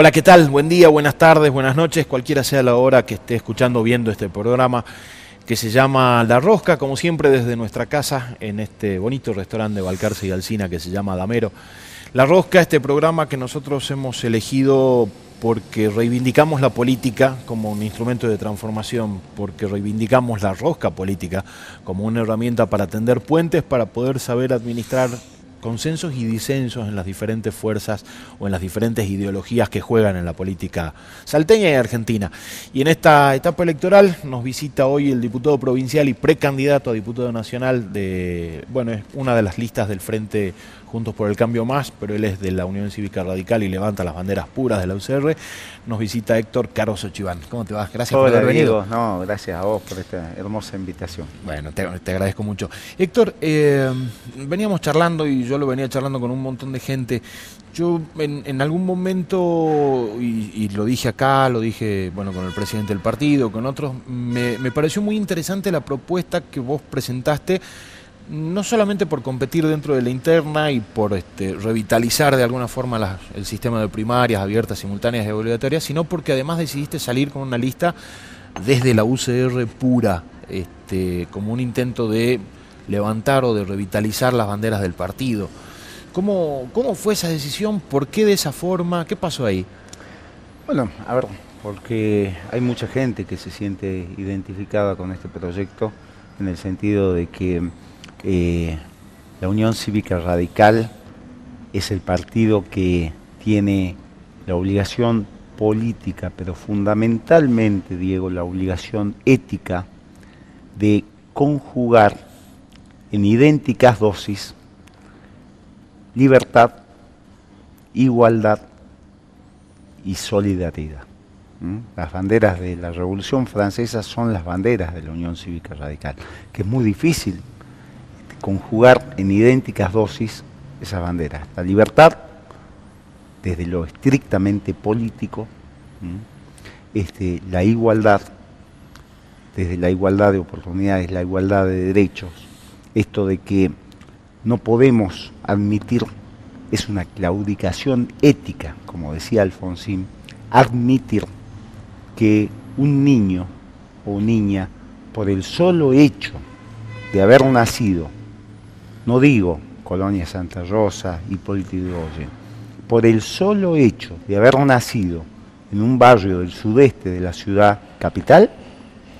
Hola, ¿qué tal? Buen día, buenas tardes, buenas noches, cualquiera sea la hora que esté escuchando o viendo este programa que se llama La Rosca, como siempre desde nuestra casa, en este bonito restaurante de Balcarce y Alcina que se llama Damero. La Rosca, este programa que nosotros hemos elegido porque reivindicamos la política como un instrumento de transformación, porque reivindicamos la rosca política como una herramienta para tender puentes, para poder saber administrar consensos y disensos en las diferentes fuerzas o en las diferentes ideologías que juegan en la política salteña y argentina. Y en esta etapa electoral nos visita hoy el diputado provincial y precandidato a diputado nacional de, bueno, es una de las listas del Frente Juntos por el Cambio Más, pero él es de la Unión Cívica Radical y levanta las banderas puras de la UCR. Nos visita Héctor Caroso Chiván. ¿Cómo te vas? Gracias por haber venido. No, gracias a vos por esta hermosa invitación. Bueno, te, agradezco mucho. Héctor, eh, veníamos charlando y yo lo venía charlando con un montón de gente. Yo en, algún momento, y, lo dije acá, lo dije bueno con el presidente del partido, con otros, me, me pareció muy interesante la propuesta que vos presentaste no solamente por competir dentro de la interna y por este, revitalizar de alguna forma el sistema de primarias abiertas, simultáneas y obligatorias, sino porque además decidiste salir con una lista desde la UCR pura, este, como un intento de levantar o de revitalizar las banderas del partido. ¿Cómo, ¿Cómo fue esa decisión? ¿Por qué de esa forma? ¿Qué pasó ahí? Bueno, a ver, porque hay mucha gente que se siente identificada con este proyecto en el sentido de que eh, la Unión Cívica Radical es el partido que tiene la obligación política, pero fundamentalmente, Diego, la obligación ética de conjugar en idénticas dosis libertad, igualdad y solidaridad. Las banderas de la Revolución Francesa son las banderas de la Unión Cívica Radical, que es muy difícil conjugar en idénticas dosis esas banderas. La libertad, desde lo estrictamente político, este, la igualdad, desde la igualdad de oportunidades, la igualdad de derechos, esto de que no podemos admitir, es una claudicación ética, como decía Alfonsín, admitir que un niño o niña, por el solo hecho de haber nacido no digo Colonia Santa Rosa, Hipólito Yrigoyen, por el solo hecho de haber nacido en un barrio del sudeste de la ciudad capital,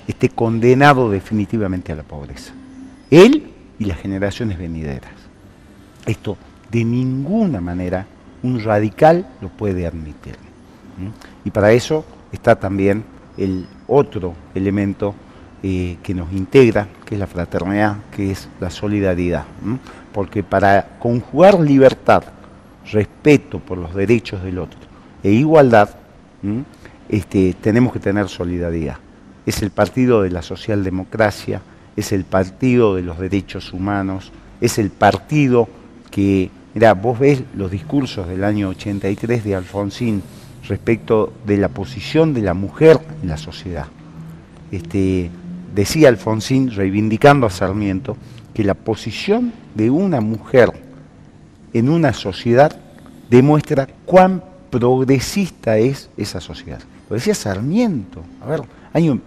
esté condenado definitivamente a la pobreza. Él y las generaciones venideras. Esto de ninguna manera un radical lo puede admitir. Y para eso está también el otro elemento eh, que nos integra, que es la fraternidad, que es la solidaridad. Porque para conjugar libertad, respeto por los derechos del otro e igualdad, este, tenemos que tener solidaridad. Es el partido de la socialdemocracia, es el partido de los derechos humanos, es el partido que, mira, vos ves los discursos del año 83 de Alfonsín respecto de la posición de la mujer en la sociedad. Este, decía Alfonsín, reivindicando a Sarmiento, que la posición de una mujer en una sociedad demuestra cuán progresista es esa sociedad. Lo decía Sarmiento, a ver, año,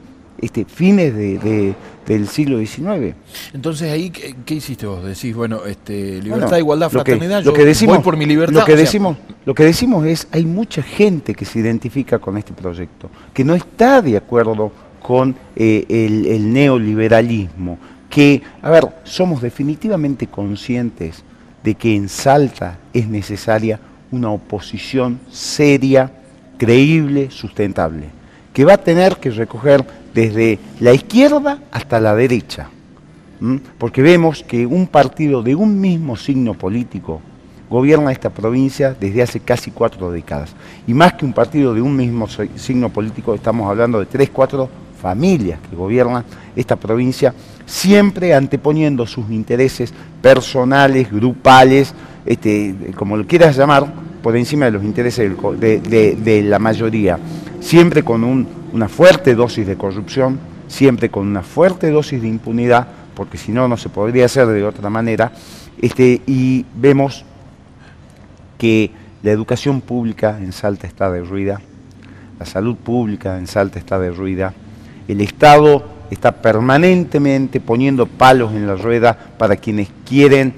este, fines del siglo XIX. Entonces ahí, ¿qué, hiciste vos? Decís, bueno, este, libertad, igualdad, fraternidad, lo que, decimos, por mi libertad. Lo que, decimos, lo que decimos es, hay mucha gente que se identifica con este proyecto, que no está de acuerdo con eh, el, neoliberalismo, que, a ver, somos definitivamente conscientes de que en Salta es necesaria una oposición seria, creíble, sustentable, que va a tener que recoger desde la izquierda hasta la derecha, porque vemos que un partido de un mismo signo político gobierna esta provincia desde hace casi cuatro décadas. Y más que un partido de un mismo signo político, estamos hablando de tres, cuatro familias que gobiernan esta provincia, siempre anteponiendo sus intereses personales, grupales, este, como lo quieras llamar, por encima de los intereses de, la mayoría, siempre con una fuerte dosis de corrupción, siempre con una fuerte dosis de impunidad, porque si no, no se podría hacer de otra manera, este, y vemos que La educación pública en Salta está derruida, la salud pública en Salta está derruida, el Estado está permanentemente poniendo palos en la rueda para quienes quieren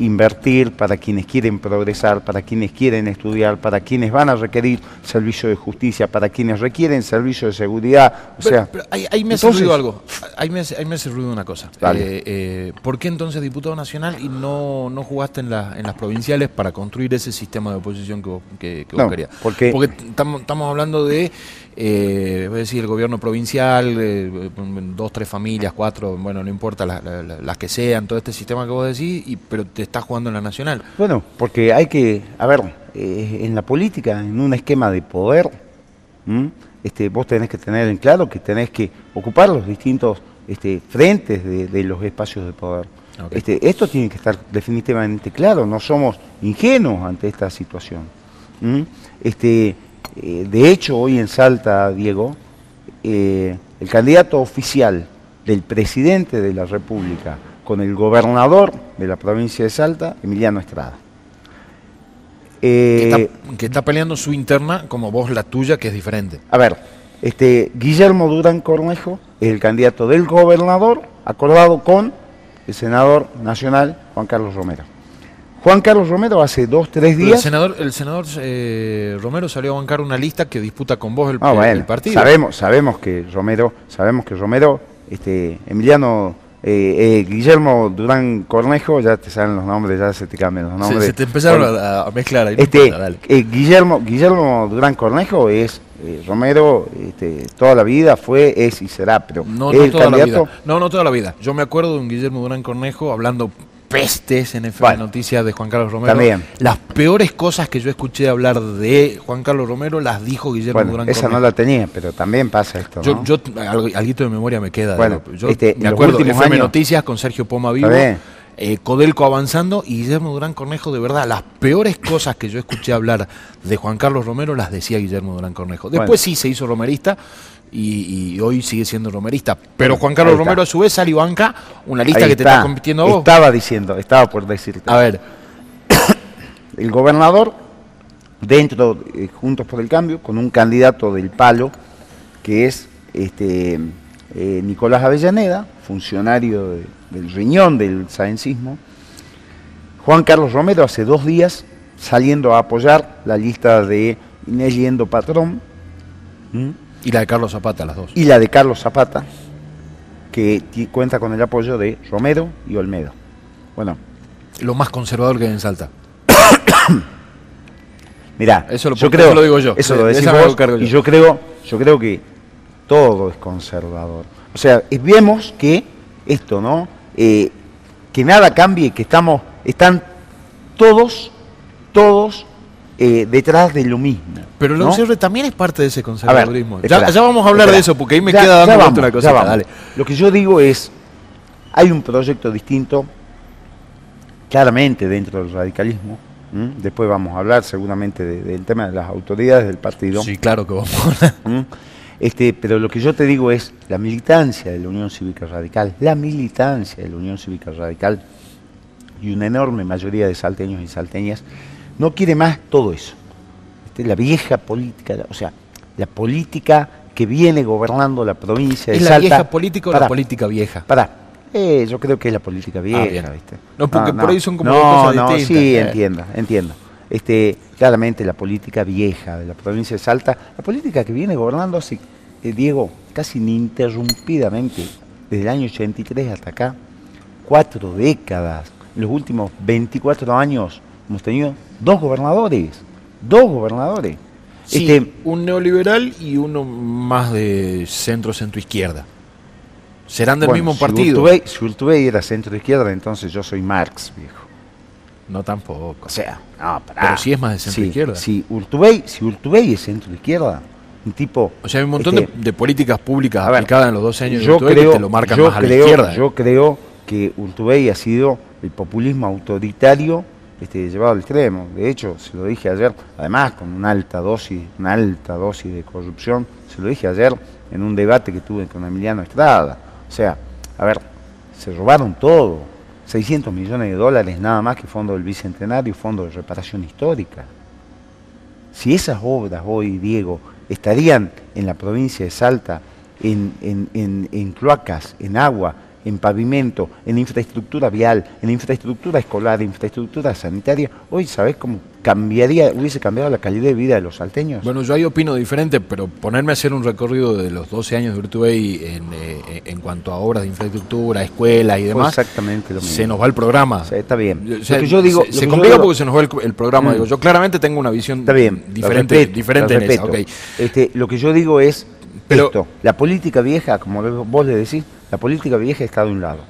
invertir, para quienes quieren progresar, para quienes quieren estudiar, para quienes van a requerir servicio de justicia, para quienes requieren servicio de seguridad. O sea, ahí, me hace ruido algo, ahí me, hace ruido una cosa. Eh, eh, ¿Por qué entonces diputado nacional y no, no jugaste en, en las provinciales para construir ese sistema de oposición que vos, que, querías? Porque, porque estamos hablando de eh, voy a decir, el gobierno provincial, eh, dos, tres familias, cuatro, bueno, no importa las que sean, todo este sistema que vos decís, y, pero te estás jugando en la nacional. Bueno, porque hay que, a ver, eh, en la política, en un esquema de poder, este, vos tenés que tener en claro que tenés que ocupar los distintos este, frentes de, los espacios de poder. Este, esto tiene que estar definitivamente claro, no somos ingenuos ante esta situación. Este, eh, de hecho, hoy en Salta, Diego, eh, el candidato oficial del presidente de la República con el gobernador de la provincia de Salta, Emiliano Estrada. que, está, peleando su interna como vos la tuya, que es diferente. A ver, este, Guillermo Durán Cornejo es el candidato del gobernador acordado con el senador nacional Juan Carlos Romero. Juan Carlos Romero hace dos, tres días. El senador, el senador eh, Romero salió a bancar una lista que disputa con vos el, ah, partido. Sabemos, sabemos que Romero, sabemos que Romero, este, Emiliano, eh, eh, Guillermo Durán Cornejo, ya te salen los nombres, ya se te cambian los nombres. Se, te empezaron a, mezclar ahí. Este, Guillermo, Guillermo Durán Cornejo es Romero este, toda la vida fue, es y será, pero no, no toda la vida. No, no toda la vida. Yo me acuerdo de un Guillermo Durán Cornejo hablando pestes en FM Noticias de Juan Carlos Romero. También. Las peores cosas que yo escuché hablar de Juan Carlos Romero las dijo Guillermo bueno, Esa no la tenía, pero también pasa esto. Yo, yo algo, de memoria me queda. Bueno, yo este, me acuerdo de FM Noticias con Sergio Poma Vivo. Eh, Codelco avanzando y Guillermo Durán Cornejo, de verdad, las peores cosas que yo escuché hablar de Juan Carlos Romero las decía Guillermo Durán Cornejo. Después sí se hizo romerista, y, hoy sigue siendo romerista. Pero Juan Carlos Romero a su vez sale y banca una lista que te está compitiendo vos. Estaba diciendo, estaba por decirte. A ver. El gobernador, dentro, de Juntos por el Cambio, con un candidato del palo, que es este eh, Nicolás Avellaneda, funcionario del riñón del saencismo. Juan Carlos Romero hace dos días saliendo a apoyar la lista de Inés Yendo Patrón. Y la de Carlos Zapata, las dos. Y la de Carlos Zapata, que cuenta con el apoyo de Romero y Olmedo. Bueno. Lo más conservador que hay en Salta. Mirá, eso lo, yo creo, lo digo yo. Eso lo decís y yo creo, yo creo que todo es conservador. O sea, vemos que esto, ¿no? Eh, que nada cambie, que estamos, están todos, todos eh, detrás de lo mismo. Pero la UCR también es parte de ese conservadurismo. ya, vamos a hablar de eso, porque ahí me queda dando una cosa. Lo que yo digo es, hay un proyecto distinto, claramente dentro del radicalismo. Después vamos a hablar seguramente del tema de las autoridades del partido. Sí, claro que vamos a hablar. Este, pero lo que yo te digo es la militancia de la Unión Cívica Radical, la militancia de la Unión Cívica Radical y una enorme mayoría de salteños y salteñas no quiere más todo eso. Este, la vieja política, o sea, la política que viene gobernando la provincia de ¿Es la vieja política o la política vieja? Para, eh, yo creo que es la política vieja, ah, ¿viste? No, porque por ahí son como cosas no, distintas. Sí, eh. entiendo, entiendo. Este, claramente la política vieja de la provincia de Salta, la política que viene gobernando así, eh, Diego, casi ininterrumpidamente, desde el año 83 hasta acá, cuatro décadas, en los últimos 24 años hemos tenido dos gobernadores, dos gobernadores. este, un neoliberal y uno más de centro centro izquierda. Serán del mismo partido. si Urtubey era centro izquierda, entonces yo soy Marx, viejo. No tampoco. O sea, no, Pero sí es más de centro izquierda. Si Urtubey, si Urtubey es centro izquierda, un tipo. O sea, hay un montón de, este, políticas públicas aplicadas en los dos años yo creo, que te lo marcan más a la izquierda. Yo creo que Urtubey ha sido el populismo autoritario este, llevado al extremo. De hecho, se lo dije ayer, además con una alta dosis, una alta dosis de corrupción, se lo dije ayer en un debate que tuve con Emiliano Estrada. O sea, a ver, se robaron todo. 600 millones de dólares nada más que fondo del Bicentenario, fondo de reparación histórica. si esas obras hoy, Diego, estarían en la provincia de Salta, en, en cloacas, en agua, en pavimento, en infraestructura vial, en infraestructura escolar, en infraestructura sanitaria, hoy sabes cómo cambiaría, hubiese cambiado la calidad de vida de los salteños. Bueno, yo ahí opino diferente, pero ponerme a hacer un recorrido de los 12 años de Urtubey en, eh, en cuanto a obras de infraestructura, escuelas y demás, exactamente lo mismo. se nos va el programa. está bien. yo digo, se, complica porque se nos va el, programa. Mm. Digo, yo claramente tengo una visión está bien, diferente, diferente en esa. Este, lo que yo digo es esto, la política vieja, como vos le decís, la política vieja está de un lado.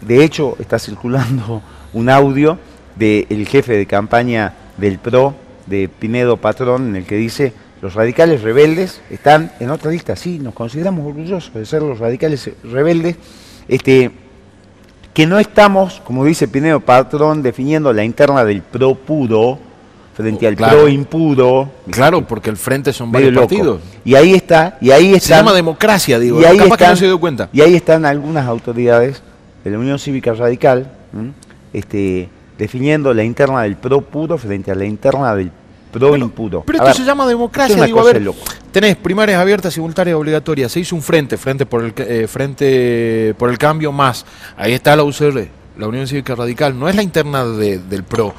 De hecho, está circulando un audio del jefe de campaña del PRO, de Pinedo Patrón, en el que dice, los radicales rebeldes están en otra lista. Sí, nos consideramos orgullosos de ser los radicales rebeldes, este, que no estamos, como dice Pinedo Patrón, definiendo la interna del PRO puro, frente al pro impuro. Claro, porque el frente son varios partidos. Y ahí está, y ahí está. Se llama democracia, digo, y ahí capaz que no se dio cuenta. Y ahí están algunas autoridades de la Unión Cívica Radical, este, definiendo la interna del pro puro frente a la interna del pro impuro. Pero esto se llama democracia, digo, a ver, tenés primarias abiertas, simultáneas, obligatorias, se hizo un frente, frente por el eh, frente por el cambio más. Ahí está la UCR, la Unión Cívica Radical, no es la interna del PRO,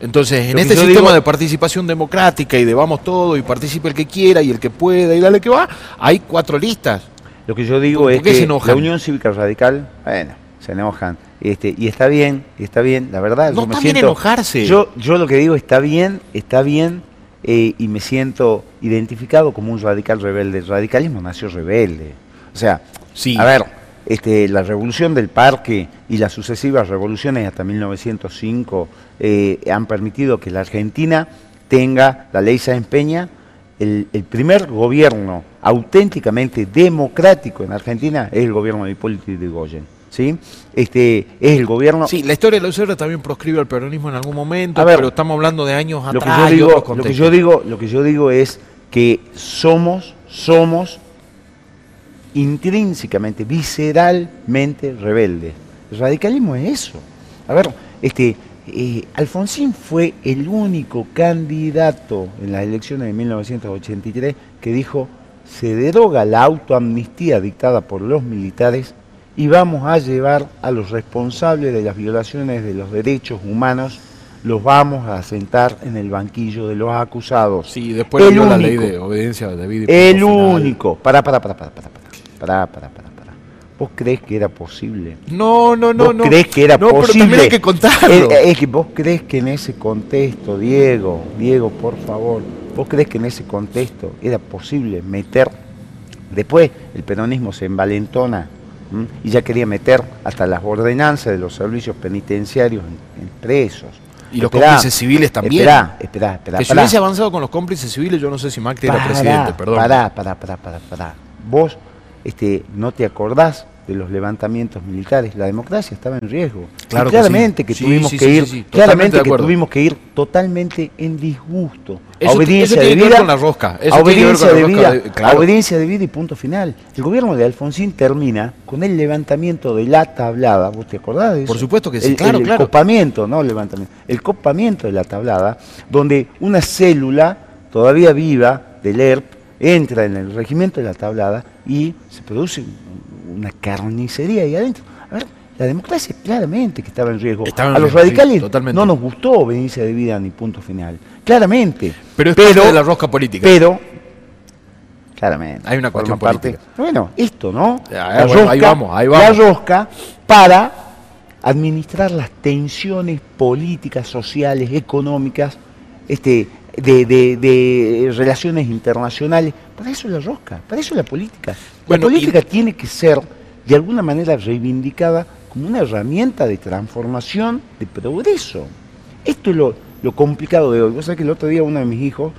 entonces, en este sistema de participación democrática y de vamos todo y participe el que quiera y el que pueda y dale que va, hay cuatro listas. Lo que yo digo es que la Unión Cívica Radical, bueno, se enojan. Este, y está bien, está bien, la verdad. No está bien enojarse. Yo, yo lo que digo está bien, está bien, eh, y me siento identificado como un radical rebelde. El radicalismo nació rebelde. O sea, sí. a ver, este, la revolución del parque y las sucesivas revoluciones hasta 1905 eh, han permitido que la Argentina tenga, la ley se empeña, el, primer gobierno auténticamente democrático en Argentina es el gobierno de Hipólito Yrigoyen. ¿sí? Este, es el gobierno... Sí, la historia de la UCR también proscribe al peronismo en algún momento, pero estamos hablando de años lo atrás. Que yo digo, lo, que yo digo, lo que yo digo es que somos, somos intrínsecamente, visceralmente rebeldes. El radicalismo es eso. A ver, este, eh, Alfonsín fue el único candidato en las elecciones de 1983 que dijo se deroga la autoamnistía dictada por los militares y vamos a llevar a los responsables de las violaciones de los derechos humanos, los vamos a sentar en el banquillo de los acusados. Sí, después el la ley de obediencia de El único. Para, para, para, para, para, para, para, para. ¿Vos crees que era posible? No, no, no. ¿Vos crees que era no, posible? Pero hay que contarlo. Es, que vos crees que en ese contexto, Diego, Diego, por favor, vos crees que en ese contexto era posible meter, después el peronismo se envalentona y ya quería meter hasta las ordenanzas de los servicios penitenciarios en, presos. Y los cómplices civiles también. Esperá, esperá, esperá. Que si hubiese avanzado con los cómplices civiles, yo no sé si Macri era presidente, perdón. Pará, pará, pará, pará, pará. Vos este, no te acordás de los levantamientos militares, la democracia estaba en riesgo. claramente que, tuvimos que ir, claramente que tuvimos que ir totalmente en disgusto. a obediencia de vida, con la rosca. obediencia de vida, obediencia de vida y punto final. El gobierno de Alfonsín termina con el levantamiento de la tablada, ¿vos te acordás de eso? Por supuesto que sí, el, claro, el, copamiento, no el levantamiento, el copamiento de la tablada, donde una célula todavía viva del ERP entra en el regimiento de la tablada y se produce una carnicería ahí adentro. A ver, la democracia claramente que estaba en riesgo. a los radicales no nos gustó obediencia de vida ni punto final. Claramente. Pero es pero, de la rosca política. Pero, claramente. Hay una cuestión política. bueno, esto, ¿no? la rosca, ahí vamos, ahí vamos. La rosca para administrar las tensiones políticas, sociales, económicas, este, de, de, relaciones internacionales. Para eso es la rosca, para eso es la política. La política tiene que ser de alguna manera reivindicada como una herramienta de transformación, de progreso. Esto es lo, lo complicado de hoy. Vos sabés que el otro día uno de mis hijos,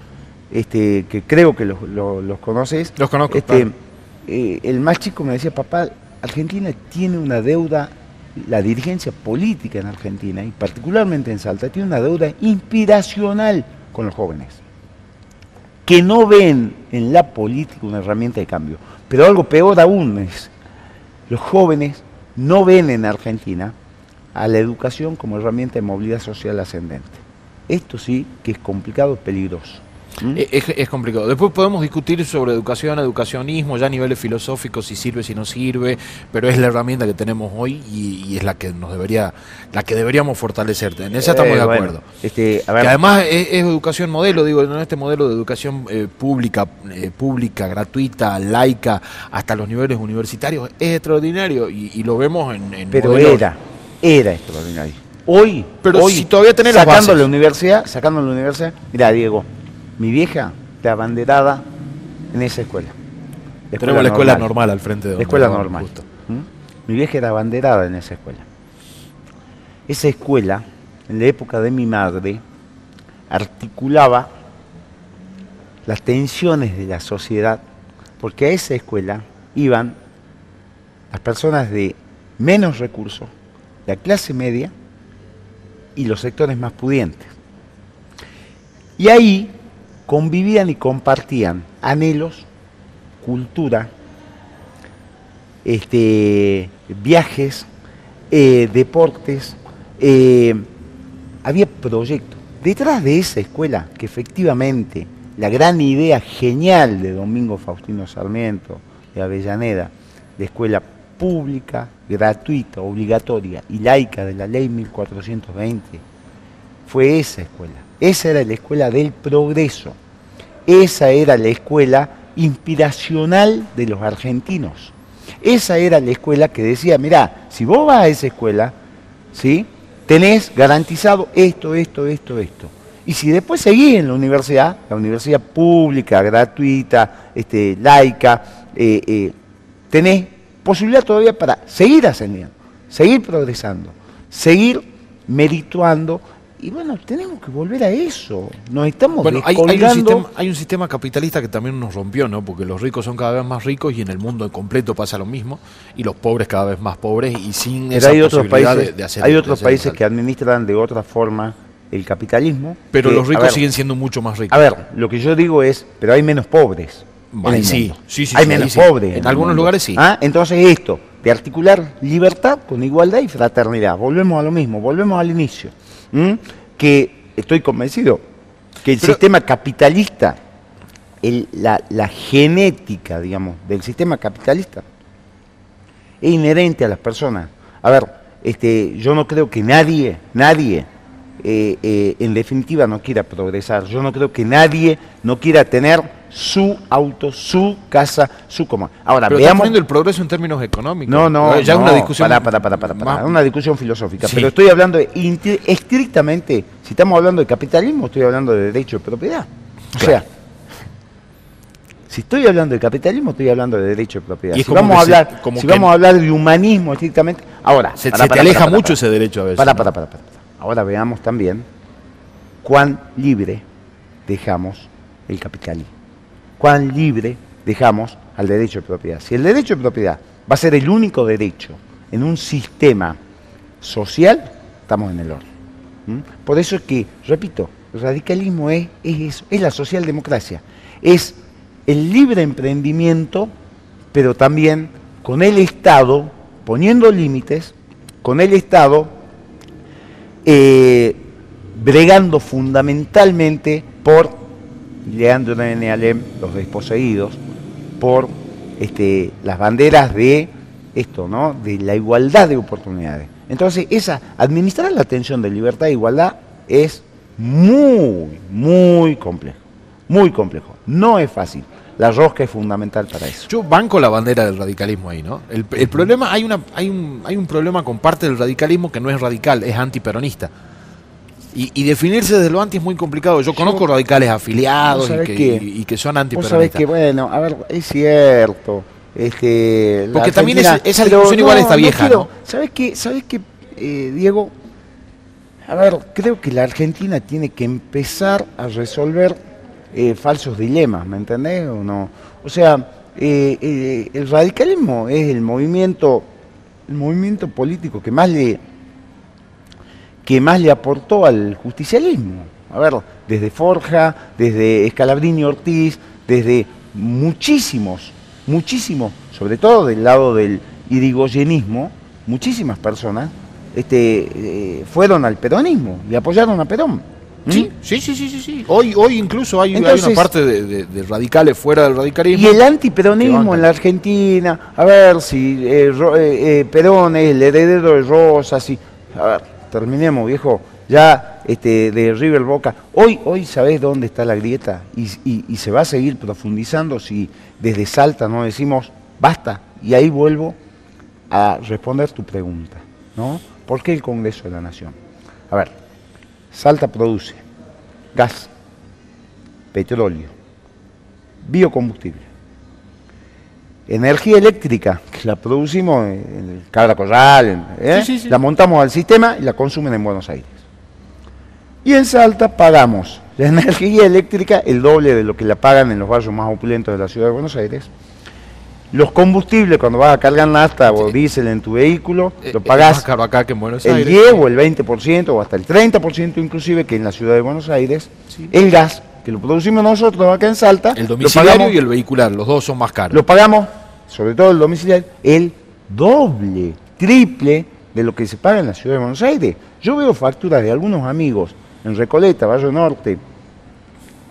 este, que creo que los, los, conoces, los conozco, este, eh, el más chico me decía, papá, Argentina tiene una deuda, la dirigencia política en Argentina, y particularmente en Salta, tiene una deuda inspiracional con los jóvenes, que no ven en la política una herramienta de cambio. Pero algo peor aún es, los jóvenes no ven en Argentina a la educación como herramienta de movilidad social ascendente. Esto sí que es complicado, peligroso. ¿Mm? Es, complicado. Después podemos discutir sobre educación, educacionismo, ya a niveles filosóficos, si sirve, si no sirve, pero es la herramienta que tenemos hoy y, es la que nos debería, la que deberíamos fortalecer. En esa estamos de acuerdo. este, además es, educación modelo, digo, en este modelo de educación pública, pública, gratuita, laica, hasta los niveles universitarios, es extraordinario y, lo vemos en, en Pero era, era extraordinario. Hoy, pero hoy, si todavía tenés sacando la universidad, sacando la universidad, mira Diego, mi vieja de abanderada en esa escuela. Tenemos la escuela normal al frente de La escuela normal. ¿Mm? Mi vieja era abanderada en esa escuela. Esa escuela, en la época de mi madre, articulaba las tensiones de la sociedad, porque a esa escuela iban las personas de menos recursos, la clase media y los sectores más pudientes. Y ahí convivían y compartían anhelos, cultura, este, viajes, eh, deportes, eh, había proyectos. Detrás de esa escuela, que efectivamente la gran idea genial de Domingo Faustino Sarmiento, de Avellaneda, de escuela pública, gratuita, obligatoria y laica de la ley 1420, fue esa escuela. Esa era la escuela del progreso. Esa era la escuela inspiracional de los argentinos. Esa era la escuela que decía, mirá, si vos vas a esa escuela, ¿sí? tenés garantizado esto, esto, esto, esto. Y si después seguís en la universidad, la universidad pública, gratuita, este, laica, eh, eh, tenés posibilidad todavía para seguir ascendiendo, seguir progresando, seguir merituando. Y bueno, tenemos que volver a eso. Nos estamos bueno, hay, un sistema, hay, un sistema, capitalista que también nos rompió, ¿no? Porque los ricos son cada vez más ricos y en el mundo completo pasa lo mismo. Y los pobres cada vez más pobres y sin esa hay otros países, de, hacer Hay otros países que administran de otra forma el capitalismo. Pero los ricos siguen siendo mucho más ricos. A ver, lo que yo digo es, pero hay menos pobres sí, sí, sí, Hay menos pobres. En, algunos lugares sí. ¿Ah? Entonces esto, de articular libertad con igualdad y fraternidad. Volvemos a lo mismo, volvemos al inicio. Que estoy convencido que el sistema capitalista, la, la, genética, digamos, del sistema capitalista es inherente a las personas. A ver, este, yo no creo que nadie, nadie eh, eh, en definitiva no quiera progresar. Yo no creo que nadie no quiera tener su auto, su casa, su coma. Ahora, pero veamos. el progreso en términos económicos. No, no, ya una discusión. Para, para, para, para, una discusión filosófica. Pero estoy hablando de, estrictamente, si estamos hablando de capitalismo, estoy hablando de derecho de propiedad. O sea, si estoy hablando de capitalismo, estoy hablando de derecho de propiedad. si vamos, a hablar, si vamos a hablar de humanismo estrictamente, ahora. Se, te aleja mucho ese derecho a veces. Para, para, para, para. Ahora veamos también cuán libre dejamos el capitalismo, cuán libre dejamos al derecho de propiedad. Si el derecho de propiedad va a ser el único derecho en un sistema social, estamos en el orden. Por eso es que, repito, el radicalismo es, es eso, es la socialdemocracia, es el libre emprendimiento, pero también con el Estado poniendo límites, con el Estado eh, bregando fundamentalmente por Leandro N. Alem, los desposeídos, por este, las banderas de esto, ¿no? De la igualdad de oportunidades. Entonces, esa, administrar la tensión de libertad e igualdad es muy, muy complejo. Muy complejo. No es fácil la rosca es fundamental para eso. Yo banco la bandera del radicalismo ahí, ¿no? El, problema, hay, una, hay, un, hay un problema con parte del radicalismo que no es radical, es antiperonista. Y, definirse desde lo anti es muy complicado. Yo conozco radicales afiliados y que, y, que, son antiperonistas. Sabes que, bueno, a ver, es cierto. Este, Porque también esa discusión igual está vieja, ¿no? ¿Sabes qué, ¿sabes qué eh, Diego? A ver, creo que la Argentina tiene que empezar a resolver eh, falsos dilemas, ¿me entendés o no? O sea, eh, eh, el radicalismo es el movimiento, el movimiento político que más le que más le aportó al justicialismo. A ver, desde Forja, desde Escalabrini Ortiz, desde muchísimos, muchísimos, sobre todo del lado del irigoyenismo, muchísimas personas este, fueron al peronismo y apoyaron a Perón. Sí, sí, sí, sí, sí, Hoy, hoy incluso hay, una parte de, radicales fuera del radicalismo. Y el antiperonismo en la Argentina, a ver si eh, eh, eh, Perón es el heredero de Rosas, y, a ver, terminemos, viejo, ya este, de River Boca. Hoy, hoy sabés dónde está la grieta y, y se va a seguir profundizando si desde Salta no decimos basta. Y ahí vuelvo a responder tu pregunta, ¿no? ¿Por qué el Congreso de la Nación? A ver, Salta produce gas, petróleo, biocombustible, energía eléctrica, la producimos en el Cabra Corral, ¿eh? la montamos al sistema y la consumen en Buenos Aires. Y en Salta pagamos la energía eléctrica el doble de lo que la pagan en los barrios más opulentos de la ciudad de Buenos Aires los combustibles, cuando vas a cargar nafta o diésel en tu vehículo, eh, lo pagás acá que en Buenos el 10 o el 20% o hasta el 30% inclusive que en la ciudad de Buenos Aires. El gas, que lo producimos nosotros acá en Salta. El domiciliario y el vehicular, los dos son más caros. Lo pagamos, sobre todo el domiciliario, el doble, triple de lo que se paga en la ciudad de Buenos Aires. Yo veo facturas de algunos amigos en Recoleta, Valle Norte.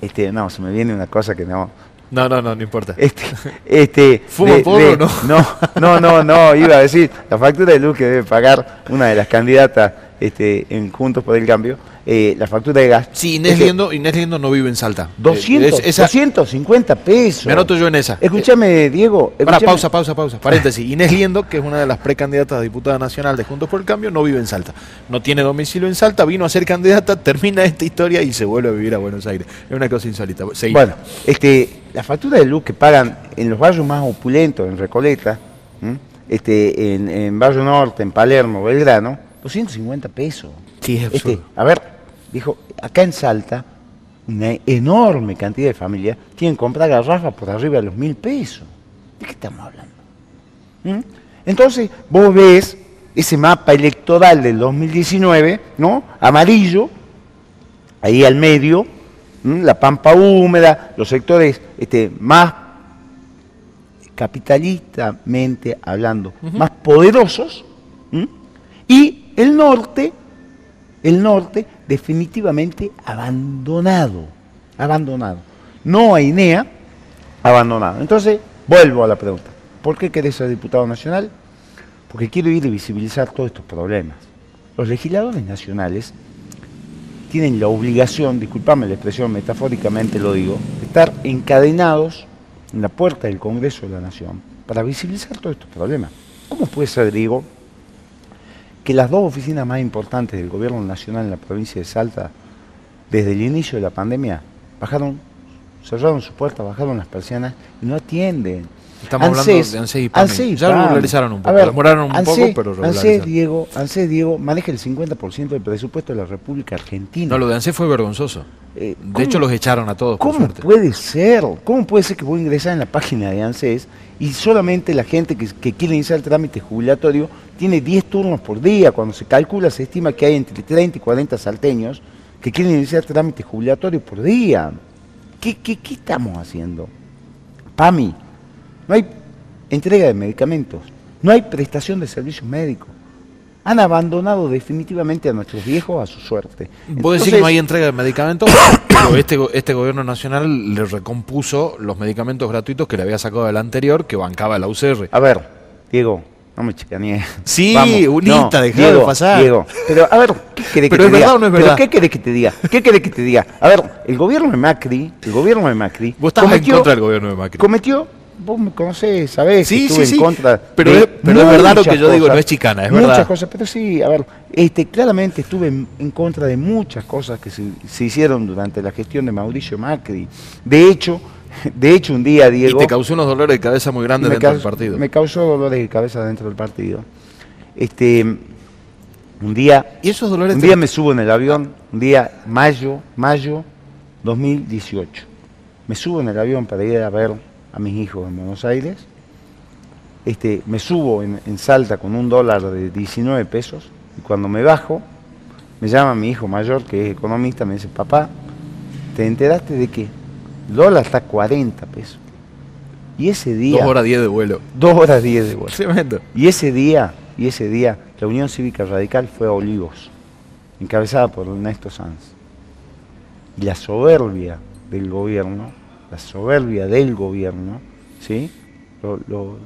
Este, no, se me viene una cosa que no, no, no, no, no importa. Este, este, ¿Fuma porro no? No, no, no, no, iba a decir, la factura de luz que debe pagar una de las candidatas este, en Juntos por el Cambio, eh, la factura de gas. Sí, Inés, Liendo, Inés Liendo no vive en Salta. 200, eh, 250 pesos. Me anoto yo en esa. Escúchame, Diego. Para, pausa, pausa, pausa. Paréntesis. Inés Liendo, que es una de las precandidatas a diputada nacional de Juntos por el Cambio, no vive en Salta. No tiene domicilio en Salta, vino a ser candidata, termina esta historia y se vuelve a vivir a Buenos Aires. Es una cosa insólita. Bueno, este, la factura de luz que pagan en los barrios más opulentos, en Recoleta, este, en, en Barrio Norte, en Palermo, Belgrano, 250 pesos. Sí, es este, a ver, dijo, acá en Salta, una enorme cantidad de familias tienen que comprar garrafas por arriba de los mil pesos. ¿De qué estamos hablando? ¿Mm? Entonces, vos ves ese mapa electoral del 2019, ¿no? Amarillo, ahí al medio, la pampa húmeda, los sectores este, más capitalistamente hablando, más poderosos, y el norte, el norte definitivamente abandonado, abandonado. No a INEA, abandonado. Entonces, vuelvo a la pregunta. ¿Por qué querés ser diputado nacional? Porque quiero ir a visibilizar todos estos problemas. Los legisladores nacionales tienen la obligación, disculpame la expresión, metafóricamente lo digo, de estar encadenados en la puerta del Congreso de la Nación para visibilizar todos estos problemas. ¿Cómo puede ser, digo, que las dos oficinas más importantes del gobierno nacional en la provincia de Salta, desde el inicio de la pandemia, bajaron, cerraron sus puertas, bajaron las persianas y no atienden. Estamos hablando de ANSES y PAMI. ya lo regularizaron un poco, demoraron un poco, pero regularizaron. Diego, ANSES, Diego, maneja el 50% del presupuesto de la República Argentina. No, lo de ANSES fue vergonzoso. Eh, de hecho, los echaron a todos. ¿Cómo puede ser? ¿Cómo puede ser que voy a ingresar en la página de ANSES y solamente la gente que, que quiere iniciar el trámite jubilatorio tiene 10 turnos por día? Cuando se calcula, se estima que hay entre 30 y 40 salteños que quieren iniciar el trámite jubilatorio por día. ¿Qué, qué, qué estamos haciendo? PAMI, no hay entrega de medicamentos, no hay prestación de servicios médicos han abandonado definitivamente a nuestros viejos a su suerte. Vos decís que no hay entrega de medicamentos, pero este, este gobierno nacional le recompuso los medicamentos gratuitos que le había sacado del anterior, que bancaba la UCR. A ver, Diego, no me chicanees. Sí, unita, dejá de pasar. Diego, pero a ver, ¿qué querés que te diga? no? ¿Qué querés que te diga? ¿Qué querés que te diga? A ver, el gobierno de Macri, el gobierno de Macri... Vos estás en contra del gobierno de Macri. Cometió vos me conocés, sabés sí, que estuve sí, en contra. Pero, es, pero es verdad lo que yo digo, no es chicana, es muchas verdad. Muchas cosas, pero sí, a ver, este, claramente estuve en, contra de muchas cosas que se, hicieron durante la gestión de Mauricio Macri. De hecho, de hecho un día, Diego. Y te causó unos dolores de cabeza muy grandes dentro del partido. Me causó dolores de cabeza dentro del partido. Este, un día. ¿Y esos dolores? Un día me subo en el avión, un día, mayo, mayo 2018. Me subo en el avión para ir a ver a mis hijos en Buenos Aires. Este, me subo en, Salta con un dólar de 19 pesos y cuando me bajo, me llama mi hijo mayor, que es economista, me dice, papá, ¿te enteraste de que el dólar está a 40 pesos? Y ese día... Dos horas 10 de vuelo. Dos horas 10 de vuelo. Tremendo. Y ese día, y ese día, la Unión Cívica Radical fue a Olivos, encabezada por Ernesto Sanz. y la soberbia del gobierno, la soberbia del gobierno, ¿sí? Lo, lo-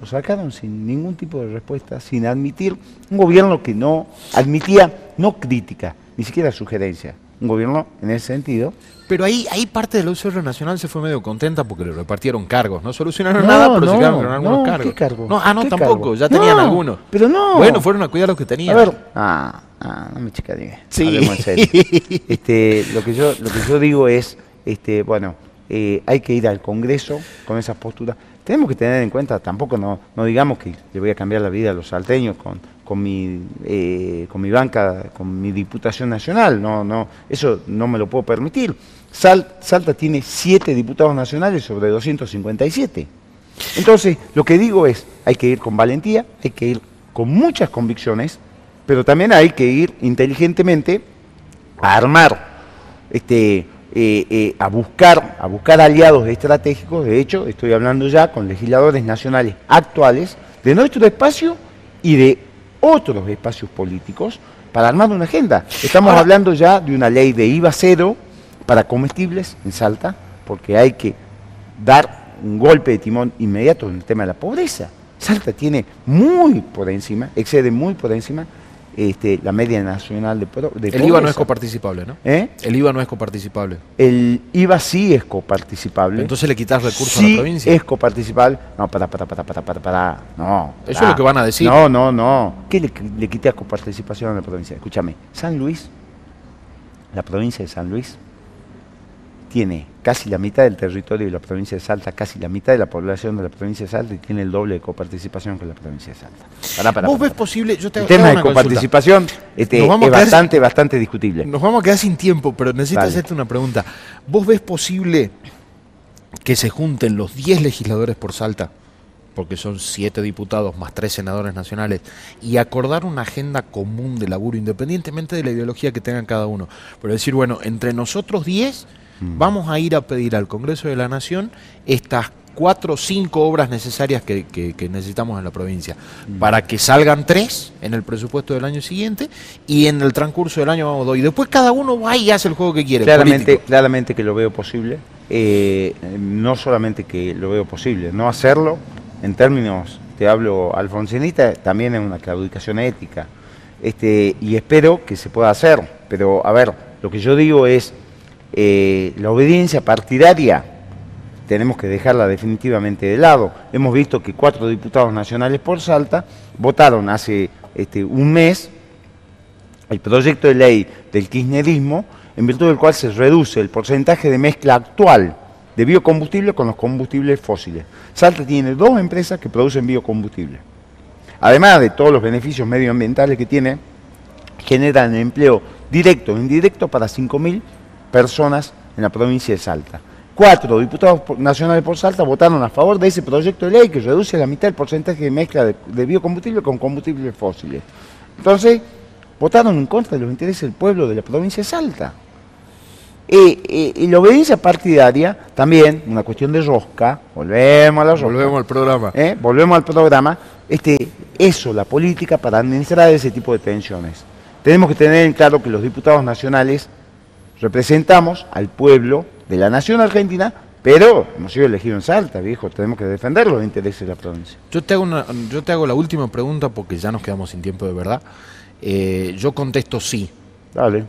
lo sacaron sin ningún tipo de respuesta, sin admitir un gobierno que no admitía no crítica, ni siquiera sugerencia. Un gobierno en ese sentido. Pero ahí, ahí parte de la UCR Nacional se fue medio contenta porque le repartieron cargos. No solucionaron No, nada, pero no, se quedaron con algunos no, cargos. ¿qué cargo? No, ah, no, ¿Qué tampoco. cargo? Ya tenían No, algunos. pero no. Bueno, fueron a cuidar los que tenían. A ver, ah, ah, no me. Sí. Hablemos en serio. Este, lo que yo, lo que yo digo es, este, bueno, eh, hay que ir al Congreso con esas posturas. Tenemos que tener en cuenta, tampoco no, no digamos que le voy a cambiar la vida a los salteños con, con mi eh, con mi banca, con mi diputación nacional. No, no, eso no me lo puedo permitir. Sal- Salta tiene siete diputados nacionales sobre 257. Entonces, lo que digo es, hay que ir con valentía, hay que ir con muchas convicciones, pero también hay que ir inteligentemente a armar, este, eh, eh, a buscar, a buscar aliados estratégicos. De hecho, estoy hablando ya con legisladores nacionales actuales de nuestro espacio y de otros espacios políticos para armar una agenda. Estamos Ahora- hablando ya de una ley de IVA cero para comestibles en Salta, porque hay que dar un golpe de timón inmediato en el tema de la pobreza. Salta tiene muy por encima, excede muy por encima este, la media nacional de, pro- de El IVA no es coparticipable, ¿no? ¿Eh? El IVA no es coparticipable. El IVA sí es coparticipable. Entonces le quitas recursos a sí la provincia. es coparticipable. No, para, para, para, para, para, para. No. Eso es lo que van a decir. No, no, no. ¿Qué le, le quité a coparticipación a la provincia? Escúchame. San Luis, la provincia de San Luis, tiene casi la mitad del territorio de la provincia de Salta, casi la mitad de la población de la provincia de Salta y tiene el doble de coparticipación que la provincia de Salta. Pará, pará, ¿Vos pará, ves posible? Yo te, El tema de coparticipación este, es bastante, bastante discutible. Nos vamos a quedar sin tiempo, pero necesito hacerte una pregunta. ¿Vos ves posible que se junten los 10 legisladores por Salta, porque son 7 diputados más 3 senadores nacionales, y acordar una agenda común de laburo, independientemente de la ideología que tengan cada uno? Pero decir, bueno, entre nosotros 10 Mm. vamos a ir a pedir al Congreso de la Nación estas cuatro o cinco obras necesarias que, que- que necesitamos en la provincia, Mm. para que salgan tres en el presupuesto del año siguiente y en el transcurso del año vamos dos. Y después cada uno va y hace el juego que quiere. Claramente, político. claramente que lo veo posible. Eh, no solamente que lo veo posible, no hacerlo, en términos, te hablo alfonsinista, también es una claudicación ética. Este, y espero que se pueda hacer. Pero, a ver, lo que yo digo es, eh, la obediencia partidaria tenemos que dejarla definitivamente de lado. Hemos visto que cuatro diputados nacionales por Salta votaron hace este, un mes el proyecto de ley del kirchnerismo, en virtud del cual se reduce el porcentaje de mezcla actual de biocombustible con los combustibles fósiles. Salta tiene dos empresas que producen biocombustible. Además de todos los beneficios medioambientales que tiene, generan empleo directo e indirecto para 5.000 personas en la provincia de Salta. Cuatro diputados nacionales por Salta votaron a favor de ese proyecto de ley que reduce a la mitad el porcentaje de mezcla de, de biocombustible con combustibles fósiles. Entonces, votaron en contra de los intereses del pueblo de la provincia de Salta. Y la obediencia partidaria, también, una cuestión de rosca, volvemos a la rosca. Volvemos al programa. ¿eh? volvemos al programa, este, eso, la política para administrar ese tipo de tensiones. Tenemos que tener en claro que los diputados nacionales representamos al pueblo de la nación argentina, pero hemos sido elegidos en Salta, viejo, tenemos que defender los intereses de la provincia. Yo te hago, una, yo te hago la última pregunta porque ya nos quedamos sin tiempo de verdad. Eh, yo contesto sí. Dale.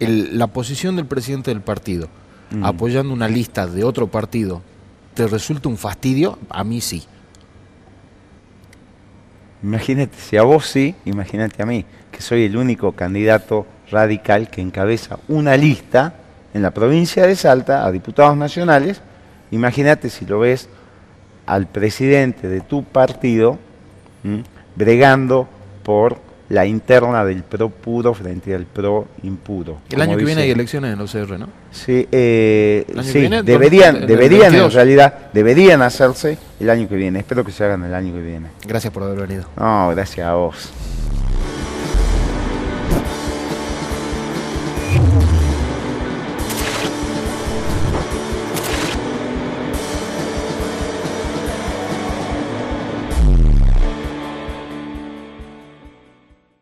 El- la posición del presidente del partido Mm. apoyando una lista de otro partido, ¿te resulta un fastidio? A mí sí. Imagínate, si a vos sí, imagínate a mí, que soy el único candidato radical que encabeza una lista en la provincia de Salta a diputados nacionales. Imagínate si lo ves al presidente de tu partido ¿m? bregando por la interna del pro puro frente al pro impuro. El año que viene hay elecciones en la UCR, ¿no? Sí, eh, ¿El año que sí, viene? deberían, ¿En el deberían en 22? realidad, deberían hacerse el año que viene. Espero que se hagan el año que viene. Gracias por haber venido. No, gracias a vos.